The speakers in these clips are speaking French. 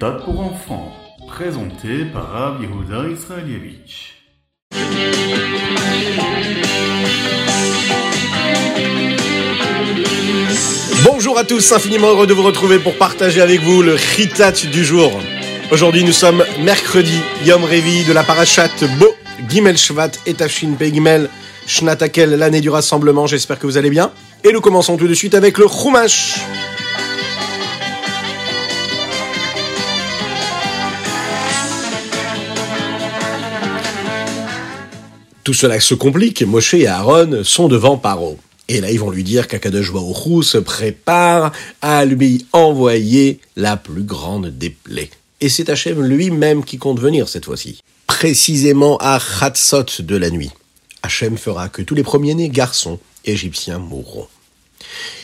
Khritat pour enfants, présenté par Rav Yehuda Israelievich. Bonjour à tous, infiniment heureux de vous retrouver pour partager avec vous le Khitat du jour. Aujourd'hui nous sommes mercredi, Yom Revi de la Parashat Bo, Gimel Shvat et Tafshin Pe Gimel, Shnatakel, l'année du rassemblement, j'espère que vous allez bien. Et nous commençons tout de suite avec le Chumash. Tout cela se complique, Moshe et Aaron sont devant Paro. Et là, ils vont lui dire qu'Akadosh Baruch se prépare à lui envoyer la plus grande des plaies. Et c'est Hachem lui-même qui compte venir cette fois-ci. Précisément à Chatzot de la nuit. Hachem fera que tous les premiers-nés garçons égyptiens mourront.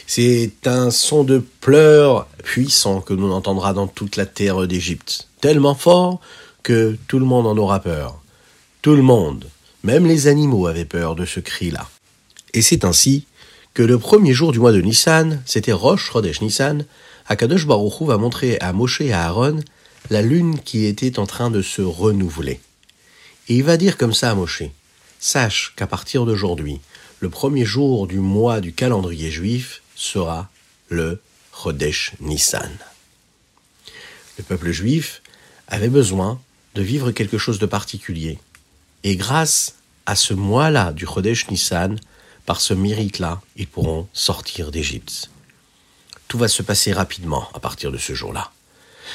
C'est un son de pleurs puissant que l'on entendra dans toute la terre d'Égypte. Tellement fort que tout le monde en aura peur. Tout le monde, même les animaux avaient peur de ce cri-là. Et c'est ainsi que le premier jour du mois de Nissan, c'était Rosh Chodesh Nissan, Akadosh Baruch Hu va montrer à Moshe et à Aaron la lune qui était en train de se renouveler. Et il va dire comme ça à Moshe, sache qu'à partir d'aujourd'hui, le premier jour du mois du calendrier juif sera le Chodesh Nissan. Le peuple juif avait besoin de vivre quelque chose de particulier. Et grâce à ce mois-là du Chodesh Nissan, par ce mérite-là, ils pourront sortir d'Égypte. Tout va se passer rapidement à partir de ce jour-là.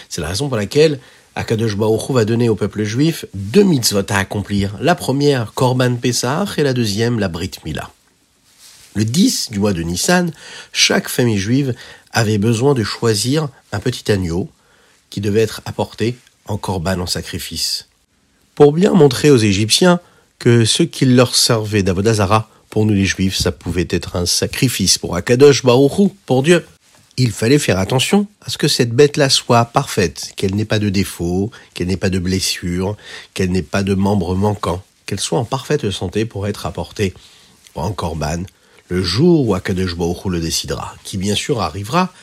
C'est la raison pour laquelle Akadosh Baruch va donner au peuple juif deux mitzvot à accomplir. La première, Korban Pesach, et la deuxième, la Brit Mila. Le 10 du mois de Nissan, chaque famille juive avait besoin de choisir un petit agneau qui devait être apporté en korban en sacrifice. Pour bien montrer aux Égyptiens que ce qu'ils leur servaient d'Avodazara, pour nous les Juifs, ça pouvait être un sacrifice pour Akadosh Baruch pour Dieu. Il fallait faire attention à ce que cette bête-là soit parfaite, qu'elle n'ait pas de défaut, qu'elle n'ait pas de blessure, qu'elle n'ait pas de membres manquants, qu'elle soit en parfaite santé pour être apportée en korban le jour où Akadosh Baruch le décidera, qui bien sûr arrivera.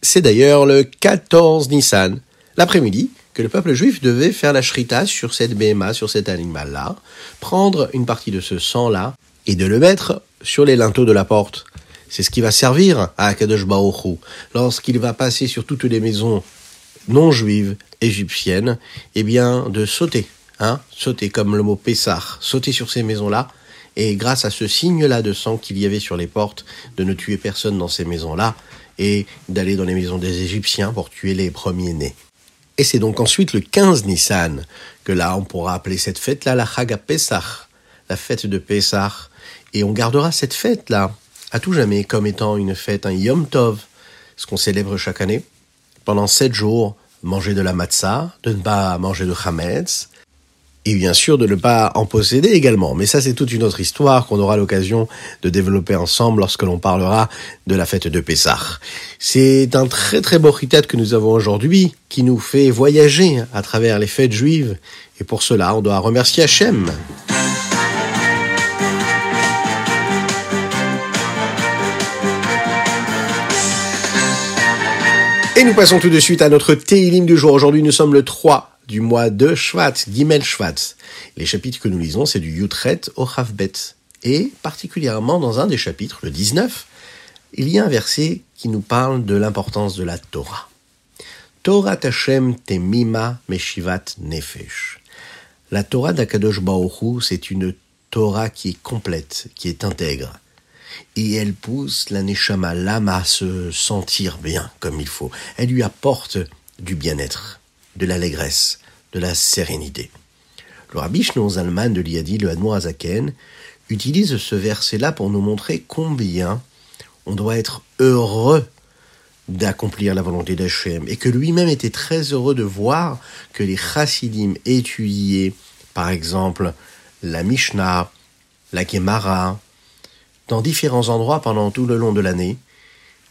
C'est d'ailleurs le 14 Nissan, l'après-midi, que le peuple juif devait faire la shrita sur cette BMA, sur cet animal-là, prendre une partie de ce sang-là et de le mettre sur les linteaux de la porte. C'est ce qui va servir à Akadosh Baruch lorsqu'il va passer sur toutes les maisons non juives égyptiennes, eh bien, de sauter, hein, sauter comme le mot Pessah, sauter sur ces maisons-là, et grâce à ce signe-là de sang qu'il y avait sur les portes, de ne tuer personne dans ces maisons-là, et d'aller dans les maisons des Égyptiens pour tuer les premiers-nés. Et c'est donc ensuite le 15 Nissan que là on pourra appeler cette fête-là la Chaga Pesach, la fête de Pesach, et on gardera cette fête-là à tout jamais comme étant une fête, un Yom Tov, ce qu'on célèbre chaque année. Pendant sept jours, manger de la matzah, de ne pas manger de chametz, et bien sûr de ne pas en posséder également. Mais ça, c'est toute une autre histoire qu'on aura l'occasion de développer ensemble lorsque l'on parlera de la fête de Pessah. C'est un très très beau ritat que nous avons aujourd'hui qui nous fait voyager à travers les fêtes juives. Et pour cela, on doit remercier Hachem. Et nous passons tout de suite à notre Teilim du jour. Aujourd'hui, nous sommes le 3 du mois de Shvat, Gimel Shvat. Les chapitres que nous lisons, c'est du Yutret au Chavbet. Et particulièrement dans un des chapitres, le 19, il y a un verset qui nous parle de l'importance de la Torah. Torah Tashem Temima Meshivat Nefesh. La Torah d'Akadosh Baoru, c'est une Torah qui est complète, qui est intègre. Et elle pousse la Neshama, l'âme, à se sentir bien comme il faut. Elle lui apporte du bien-être de l'allégresse, de la sérénité. Le rabbi Shnon Zalman de l'Iadi, le Hadmour Azaken, utilise ce verset-là pour nous montrer combien on doit être heureux d'accomplir la volonté d'Hachem et que lui-même était très heureux de voir que les chassidim étudiaient, par exemple, la Mishnah, la Gemara, dans différents endroits pendant tout le long de l'année,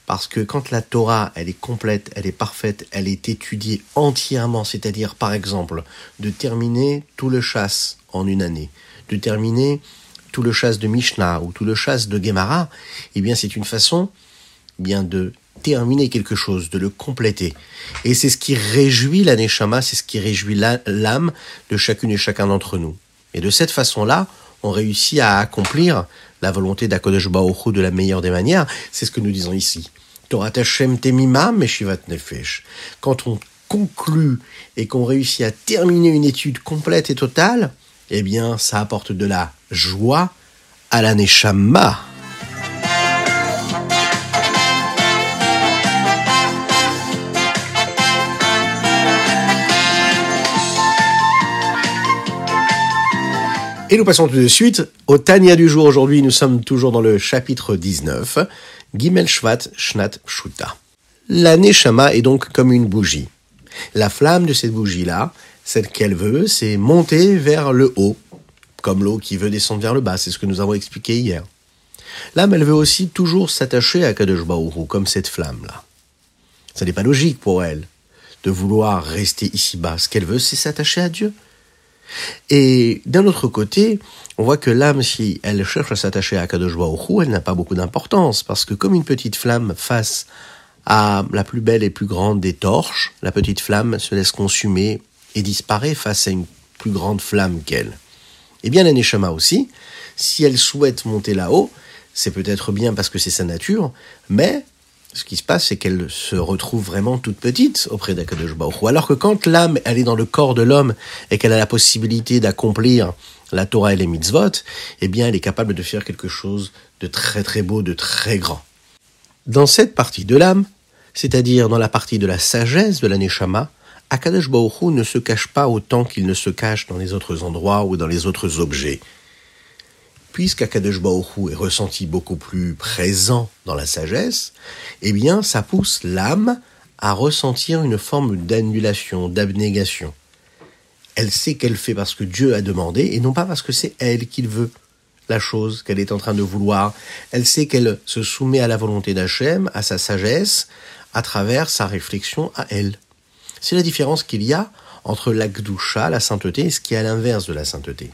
parce que quand la Torah, elle est complète, elle est parfaite, elle est étudiée entièrement, c'est-à-dire par exemple de terminer tout le chasse en une année, de terminer tout le chasse de Mishnah ou tout le chasse de Gemara, eh bien c'est une façon bien de terminer quelque chose, de le compléter. Et c'est ce qui réjouit la Neshama, c'est ce qui réjouit l'âme de chacune et chacun d'entre nous. Et de cette façon-là, on réussit à accomplir la volonté d'Akodesh Baruch de la meilleure des manières. C'est ce que nous disons ici. Torah Hashem Temima Meshivat Nefesh. Quand on conclut et qu'on réussit à terminer une étude complète et totale, eh bien, ça apporte de la joie à la Neshama. Et nous passons tout de suite au Tania du jour. Aujourd'hui, nous sommes toujours dans le chapitre 19, Gimel Shvat Shnat Pshuta. La Neshama est donc comme une bougie. La flamme de cette bougie-là, celle qu'elle veut, c'est monter vers le haut, comme l'eau qui veut descendre vers le bas. C'est ce que nous avons expliqué hier. L'âme, elle veut aussi toujours s'attacher à Kadosh Baoru, comme cette flamme-là. Ce n'est pas logique pour elle de vouloir rester ici-bas. Ce qu'elle veut, c'est s'attacher à Dieu. Et d'un autre côté, on voit que l'âme, si elle cherche à s'attacher à Kadosh elle n'a pas beaucoup d'importance, parce que comme une petite flamme face à la plus belle et plus grande des torches, la petite flamme se laisse consumer et disparaît face à une plus grande flamme qu'elle. Eh bien, la Neshama aussi, si elle souhaite monter là-haut, c'est peut-être bien parce que c'est sa nature, mais ce qui se passe, c'est qu'elle se retrouve vraiment toute petite auprès d'Akadosh Baruch Alors que quand l'âme, elle est dans le corps de l'homme et qu'elle a la possibilité d'accomplir la Torah et les mitzvot, eh bien, elle est capable de faire quelque chose de très très beau, de très grand. Dans cette partie de l'âme, c'est-à-dire dans la partie de la sagesse de la Neshama, Akadosh Baruch ne se cache pas autant qu'il ne se cache dans les autres endroits ou dans les autres objets puisqu'Akadosh Baoru est ressenti beaucoup plus présent dans la sagesse, eh bien, ça pousse l'âme à ressentir une forme d'annulation, d'abnégation. Elle sait qu'elle fait parce que Dieu a demandé et non pas parce que c'est elle qu'il veut la chose qu'elle est en train de vouloir. Elle sait qu'elle se soumet à la volonté d'Hachem, à sa sagesse, à travers sa réflexion à elle. C'est la différence qu'il y a entre l'akdoucha, la sainteté, et ce qui est à l'inverse de la sainteté.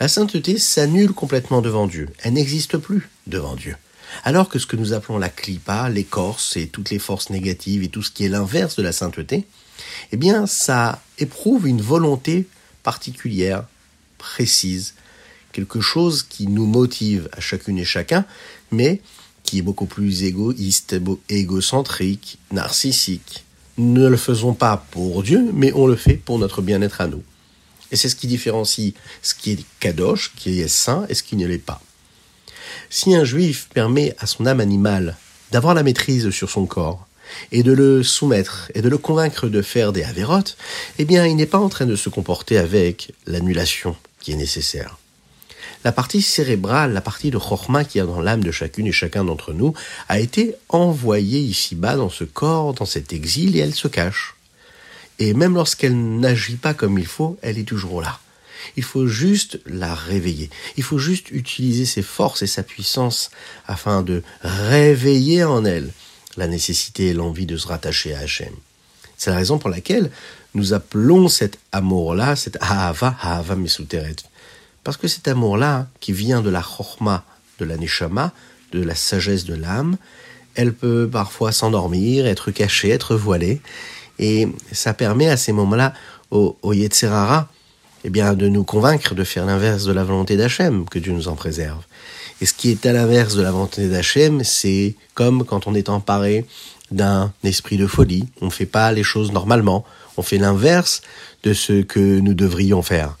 La sainteté s'annule complètement devant Dieu. Elle n'existe plus devant Dieu. Alors que ce que nous appelons la clipa, l'écorce et toutes les forces négatives et tout ce qui est l'inverse de la sainteté, eh bien, ça éprouve une volonté particulière, précise, quelque chose qui nous motive à chacune et chacun, mais qui est beaucoup plus égoïste, égocentrique, narcissique. Ne le faisons pas pour Dieu, mais on le fait pour notre bien-être à nous. Et c'est ce qui différencie ce qui est kadosh, qui est saint, et ce qui ne l'est pas. Si un juif permet à son âme animale d'avoir la maîtrise sur son corps, et de le soumettre, et de le convaincre de faire des avérotes, eh bien, il n'est pas en train de se comporter avec l'annulation qui est nécessaire. La partie cérébrale, la partie de Chorma qui a dans l'âme de chacune et chacun d'entre nous, a été envoyée ici-bas dans ce corps, dans cet exil, et elle se cache. Et même lorsqu'elle n'agit pas comme il faut, elle est toujours là. Il faut juste la réveiller. Il faut juste utiliser ses forces et sa puissance afin de réveiller en elle la nécessité et l'envie de se rattacher à Hachem. C'est la raison pour laquelle nous appelons cet amour-là, cet Ahava, Ahava Mesuteret. Parce que cet amour-là, qui vient de la Chorma, de la Neshama, de la sagesse de l'âme, elle peut parfois s'endormir, être cachée, être voilée, et ça permet à ces moments-là au, au Yetzerara eh bien, de nous convaincre de faire l'inverse de la volonté d'Hachem, que Dieu nous en préserve. Et ce qui est à l'inverse de la volonté d'Hachem, c'est comme quand on est emparé d'un esprit de folie. On ne fait pas les choses normalement. On fait l'inverse de ce que nous devrions faire.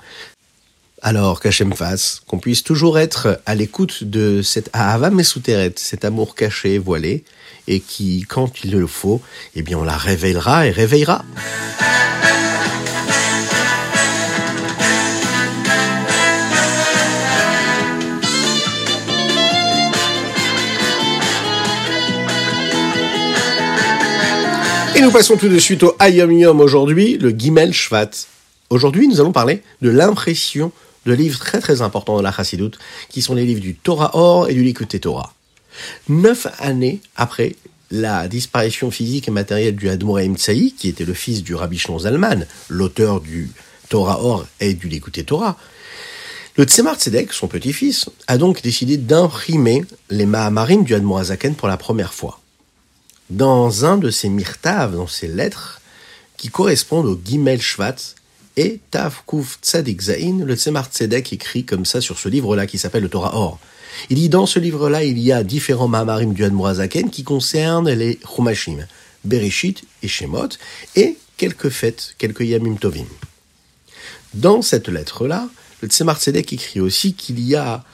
Alors qu'Hachem fasse, qu'on puisse toujours être à l'écoute de cet Ahava Mesuteret, cet amour caché, voilé, et qui, quand il le faut, eh bien on la réveillera et réveillera. Et nous passons tout de suite au Ayom Yom aujourd'hui, le Gimel Shvat. Aujourd'hui, nous allons parler de l'impression de livres très très importants dans la Chassidoute, qui sont les livres du Torah Or et du Likutei Torah. Neuf années après la disparition physique et matérielle du Admoraim Tsaï, qui était le fils du Rabbi Shlon Zalman, l'auteur du Torah Or et du Likutei Torah, le Tzemar Tzedek, son petit-fils, a donc décidé d'imprimer les Mahamarim du Admorazaken pour la première fois. dans un de ces myrtav, dans ces lettres, qui correspondent au Gimel Shvat et Tav Kuf Tzadik Zain, le Tzemar Tzedek écrit comme ça sur ce livre-là qui s'appelle le Torah Or. Il dit dans ce livre-là, il y a différents Mahamarim du Admorazaken qui concernent les Chumashim, Bereshit et Shemot, et quelques fêtes, quelques Yamim Tovim. Dans cette lettre-là, le Tzemar Tzedek écrit aussi qu'il y a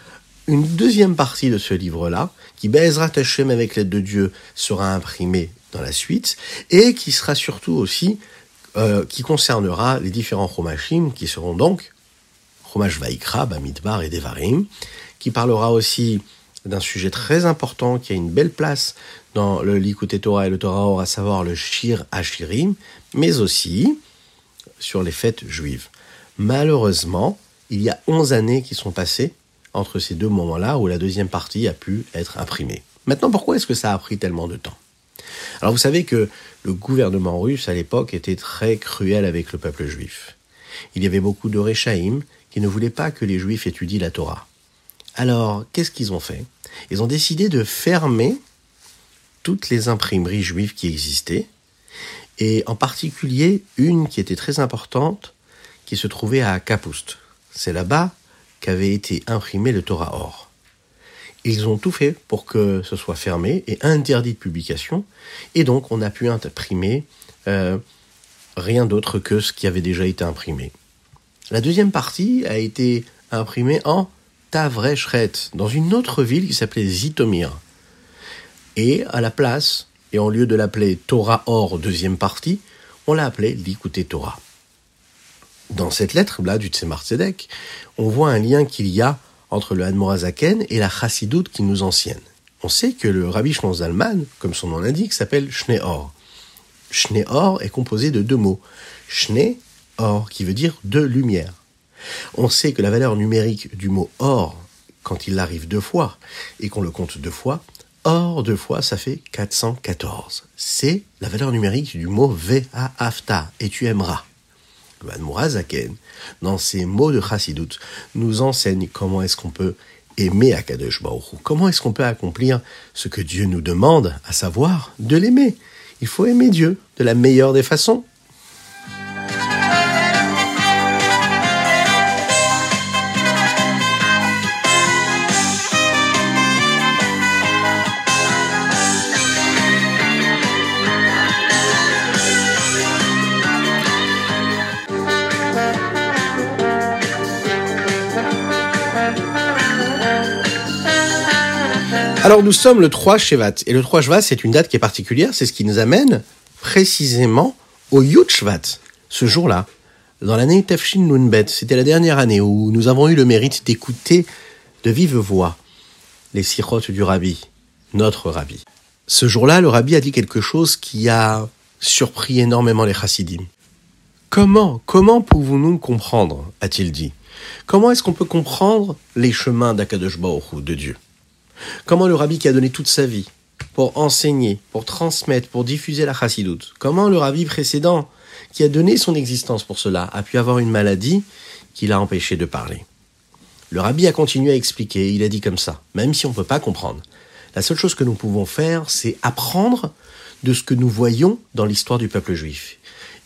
une deuxième partie de ce livre-là, qui Be'ezrat Hashem avec l'aide de Dieu sera imprimée dans la suite, et qui sera surtout aussi, euh, qui concernera les différents Chomashim, qui seront donc Chomash Vaikra, Bamidbar et Devarim, qui parlera aussi d'un sujet très important qui a une belle place dans le Likutei Torah et le Torah Or, à savoir le Shir Hashirim, mais aussi sur les fêtes juives. Malheureusement, il y a 11 années qui sont passées entre ces deux moments-là où la deuxième partie a pu être imprimée. Maintenant, pourquoi est-ce que ça a pris tellement de temps? Alors vous savez que le gouvernement russe à l'époque était très cruel avec le peuple juif. Il y avait beaucoup de Réchaïm qui ne voulaient pas que les juifs étudient la Torah. Alors, qu'est-ce qu'ils ont fait? Ils ont décidé de fermer toutes les imprimeries juives qui existaient, et en particulier une qui était très importante, qui se trouvait à Kapoust. C'est là-bas qu'avait été imprimé le Torah Or. Ils ont tout fait pour que ce soit fermé et interdit de publication, et donc on a pu imprimer euh, rien d'autre que ce qui avait déjà été imprimé. La deuxième partie a été imprimée en Tavreshret, dans une autre ville qui s'appelait Zitomir. Et à la place, et en lieu de l'appeler Torah Or deuxième partie, on l'a appelé l'Ikouté Torah. Dans cette lettre-là du Tzemar on voit un lien qu'il y a entre le Hadmorazaken et la Chassidoute qui nous ancienne. On sait que le Rabbi Shlomo Zalman, comme son nom l'indique, s'appelle Shneor. Shneor est composé de deux mots. Shne, or, qui veut dire de lumière. On sait que la valeur numérique du mot or, quand il arrive deux fois, et qu'on le compte deux fois, or deux fois, ça fait 414. C'est la valeur numérique du mot afta, et tu aimeras. Zaken, dans ses mots de Chassidut, nous enseigne comment est-ce qu'on peut aimer Akadosh Baruch comment est-ce qu'on peut accomplir ce que Dieu nous demande, à savoir de l'aimer. Il faut aimer Dieu de la meilleure des façons. Alors nous sommes le 3 Shevat, et le 3 Shevat c'est une date qui est particulière, c'est ce qui nous amène précisément au Yud Shvat, ce jour-là, dans l'année Tafshin Nunbet. C'était la dernière année où nous avons eu le mérite d'écouter de vive voix les sirotes du Rabbi, notre Rabbi. Ce jour-là, le Rabbi a dit quelque chose qui a surpris énormément les Chassidim. Comment, comment pouvons-nous comprendre a-t-il dit. Comment est-ce qu'on peut comprendre les chemins d'Akadosh Baruch de Dieu? Comment le rabbi qui a donné toute sa vie pour enseigner, pour transmettre, pour diffuser la chassidoute, comment le rabbi précédent qui a donné son existence pour cela a pu avoir une maladie qui l'a empêché de parler? Le rabbi a continué à expliquer, il a dit comme ça, même si on ne peut pas comprendre. La seule chose que nous pouvons faire, c'est apprendre de ce que nous voyons dans l'histoire du peuple juif.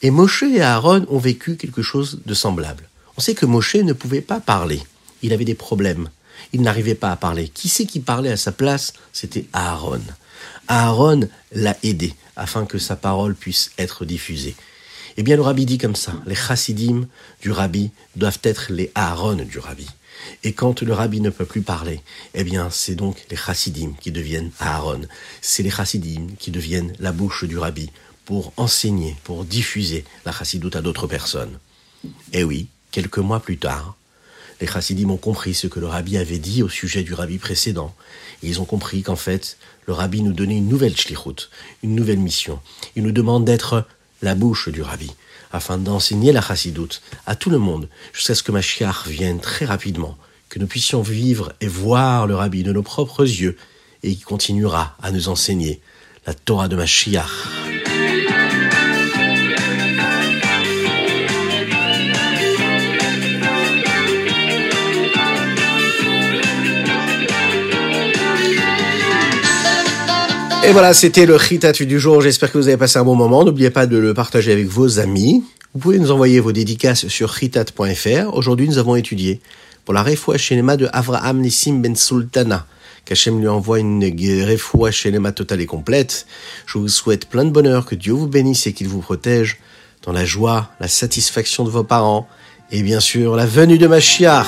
Et Moshe et Aaron ont vécu quelque chose de semblable. On sait que Moshe ne pouvait pas parler. Il avait des problèmes il n'arrivait pas à parler. Qui c'est qui parlait à sa place? C'était Aaron. Aaron l'a aidé afin que sa parole puisse être diffusée. Eh bien, le rabbi dit comme ça, les chassidim du rabbi doivent être les Aaron du rabbi. Et quand le rabbi ne peut plus parler, eh bien, c'est donc les chassidim qui deviennent Aaron. C'est les chassidim qui deviennent la bouche du rabbi pour enseigner, pour diffuser la chassidoute à d'autres personnes. Et eh oui, quelques mois plus tard, les chassidim ont compris ce que le rabbi avait dit au sujet du rabbi précédent. Et ils ont compris qu'en fait, le rabbi nous donnait une nouvelle shlichut, une nouvelle mission. Il nous demande d'être la bouche du rabbi, afin d'enseigner la chassidoute à tout le monde, jusqu'à ce que Mashiach vienne très rapidement, que nous puissions vivre et voir le rabbi de nos propres yeux, et qui continuera à nous enseigner la Torah de Mashiach. Et voilà, c'était le Ritatu du jour. J'espère que vous avez passé un bon moment. N'oubliez pas de le partager avec vos amis. Vous pouvez nous envoyer vos dédicaces sur ritat.fr. Aujourd'hui, nous avons étudié pour la refoua shenema de Avraham Nissim Ben Sultana. Qu'Hachem lui envoie une refoua shenema totale et complète. Je vous souhaite plein de bonheur, que Dieu vous bénisse et qu'il vous protège dans la joie, la satisfaction de vos parents et bien sûr la venue de Mashiach.